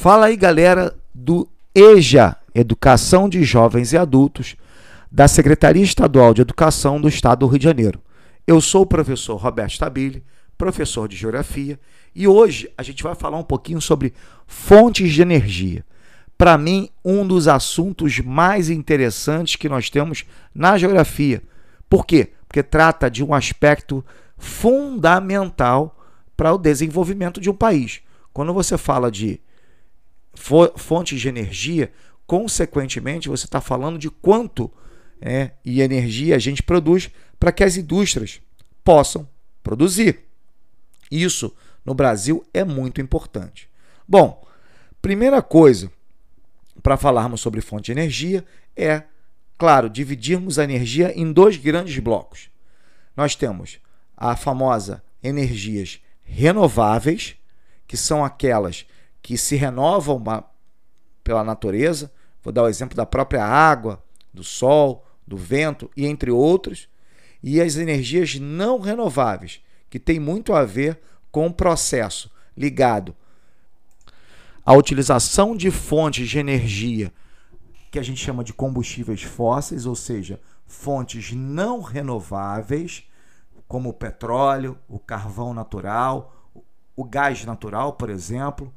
Fala aí, galera do EJA, Educação de Jovens e Adultos, da Secretaria Estadual de Educação do Estado do Rio de Janeiro. Eu sou o professor Roberto Stabile, professor de Geografia, e hoje a gente vai falar um pouquinho sobre fontes de energia. Para mim, um dos assuntos mais interessantes que nós temos na geografia. Por quê? Porque trata de um aspecto fundamental para o desenvolvimento de um país. Quando você fala de fontes de energia, consequentemente, você está falando de quanto é, e energia a gente produz para que as indústrias possam produzir. Isso no Brasil é muito importante. Bom, primeira coisa para falarmos sobre fonte de energia é, claro, dividirmos a energia em dois grandes blocos. Nós temos a famosa energias renováveis, que são aquelas que se renovam pela natureza. Vou dar o exemplo da própria água, do sol, do vento e entre outros. E as energias não renováveis, que tem muito a ver com o processo ligado à utilização de fontes de energia que a gente chama de combustíveis fósseis, ou seja, fontes não renováveis, como o petróleo, o carvão natural, o gás natural, por exemplo,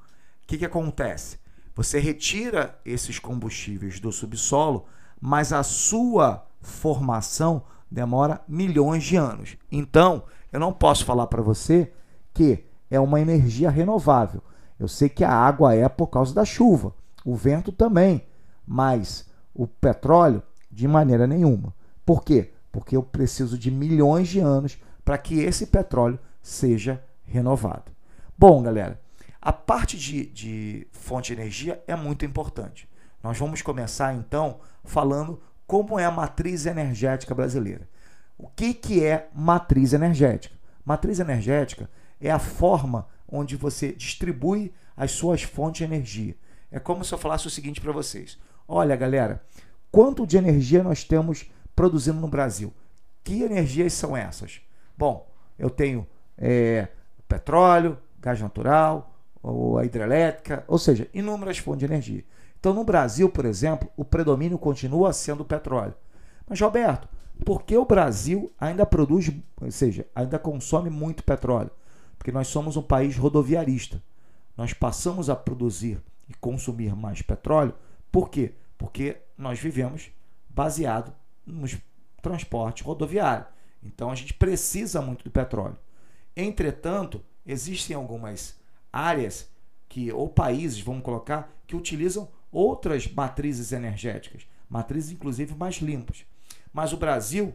que, que acontece? Você retira esses combustíveis do subsolo, mas a sua formação demora milhões de anos. Então, eu não posso falar para você que é uma energia renovável. Eu sei que a água é por causa da chuva, o vento também, mas o petróleo de maneira nenhuma. Por quê? Porque eu preciso de milhões de anos para que esse petróleo seja renovado. Bom, galera, a parte de, de fonte de energia é muito importante. Nós vamos começar então falando como é a matriz energética brasileira. O que, que é matriz energética? Matriz energética é a forma onde você distribui as suas fontes de energia. É como se eu falasse o seguinte para vocês: olha, galera, quanto de energia nós temos produzindo no Brasil? Que energias são essas? Bom, eu tenho é, petróleo, gás natural, ou a hidrelétrica, ou seja, inúmeras fontes de energia. Então, no Brasil, por exemplo, o predomínio continua sendo o petróleo. Mas, Roberto, por que o Brasil ainda produz, ou seja, ainda consome muito petróleo? Porque nós somos um país rodoviarista. Nós passamos a produzir e consumir mais petróleo. Por quê? Porque nós vivemos baseado nos transportes rodoviários. Então a gente precisa muito do petróleo. Entretanto, existem algumas áreas que ou países, vamos colocar, que utilizam outras matrizes energéticas, matrizes inclusive mais limpas. Mas o Brasil,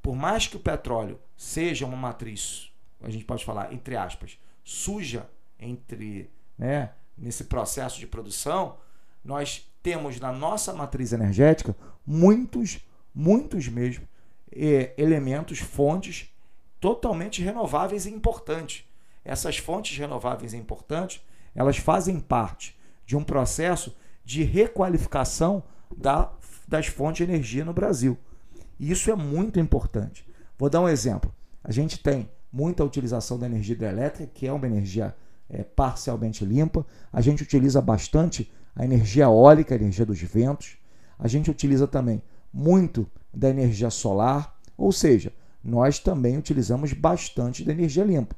por mais que o petróleo seja uma matriz, a gente pode falar entre aspas, suja entre, né, nesse processo de produção, nós temos na nossa matriz energética muitos, muitos mesmo eh, elementos, fontes totalmente renováveis e importantes essas fontes renováveis importantes, elas fazem parte de um processo de requalificação da, das fontes de energia no Brasil. E isso é muito importante. Vou dar um exemplo. A gente tem muita utilização da energia hidrelétrica, que é uma energia é, parcialmente limpa. A gente utiliza bastante a energia eólica, a energia dos ventos. A gente utiliza também muito da energia solar, ou seja, nós também utilizamos bastante da energia limpa.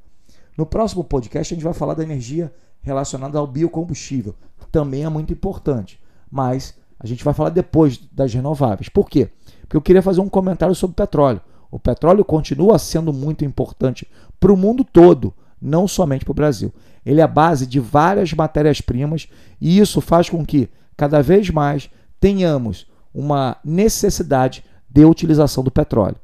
No próximo podcast, a gente vai falar da energia relacionada ao biocombustível. Também é muito importante. Mas a gente vai falar depois das renováveis. Por quê? Porque eu queria fazer um comentário sobre petróleo. O petróleo continua sendo muito importante para o mundo todo, não somente para o Brasil. Ele é a base de várias matérias-primas e isso faz com que cada vez mais tenhamos uma necessidade de utilização do petróleo.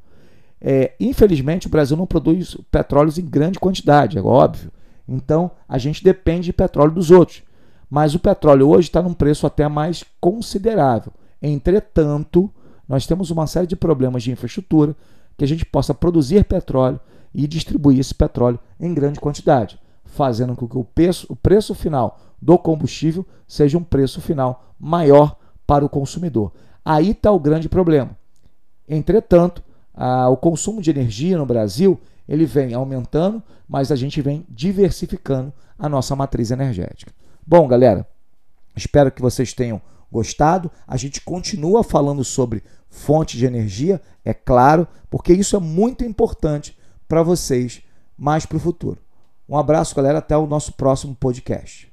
É, infelizmente, o Brasil não produz petróleos em grande quantidade, é óbvio. Então, a gente depende de petróleo dos outros. Mas o petróleo hoje está num preço até mais considerável. Entretanto, nós temos uma série de problemas de infraestrutura que a gente possa produzir petróleo e distribuir esse petróleo em grande quantidade, fazendo com que o preço, o preço final do combustível seja um preço final maior para o consumidor. Aí está o grande problema. Entretanto, o consumo de energia no Brasil ele vem aumentando, mas a gente vem diversificando a nossa matriz energética. Bom, galera, Espero que vocês tenham gostado. A gente continua falando sobre fonte de energia, é claro, porque isso é muito importante para vocês mais para o futuro. Um abraço, galera. Até o nosso próximo podcast.